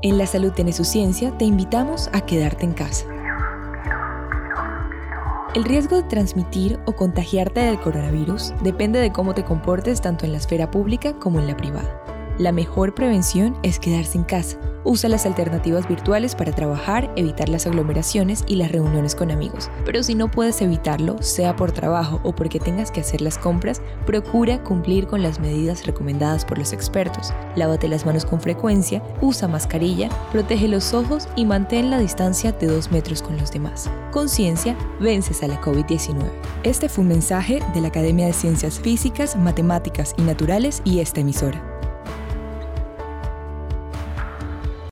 En La Salud tiene su ciencia, te invitamos a quedarte en casa. El riesgo de transmitir o contagiarte del coronavirus depende de cómo te comportes tanto en la esfera pública como en la privada. La mejor prevención es quedarse en casa. Usa las alternativas virtuales para trabajar, evitar las aglomeraciones y las reuniones con amigos. Pero si no puedes evitarlo, sea por trabajo o porque tengas que hacer las compras, procura cumplir con las medidas recomendadas por los expertos. Lávate las manos con frecuencia, usa mascarilla, protege los ojos y mantén la distancia de 2 metros con los demás. Conciencia, vences a la COVID-19. Este fue un mensaje de la Academia de Ciencias Físicas, Matemáticas y Naturales y esta emisora.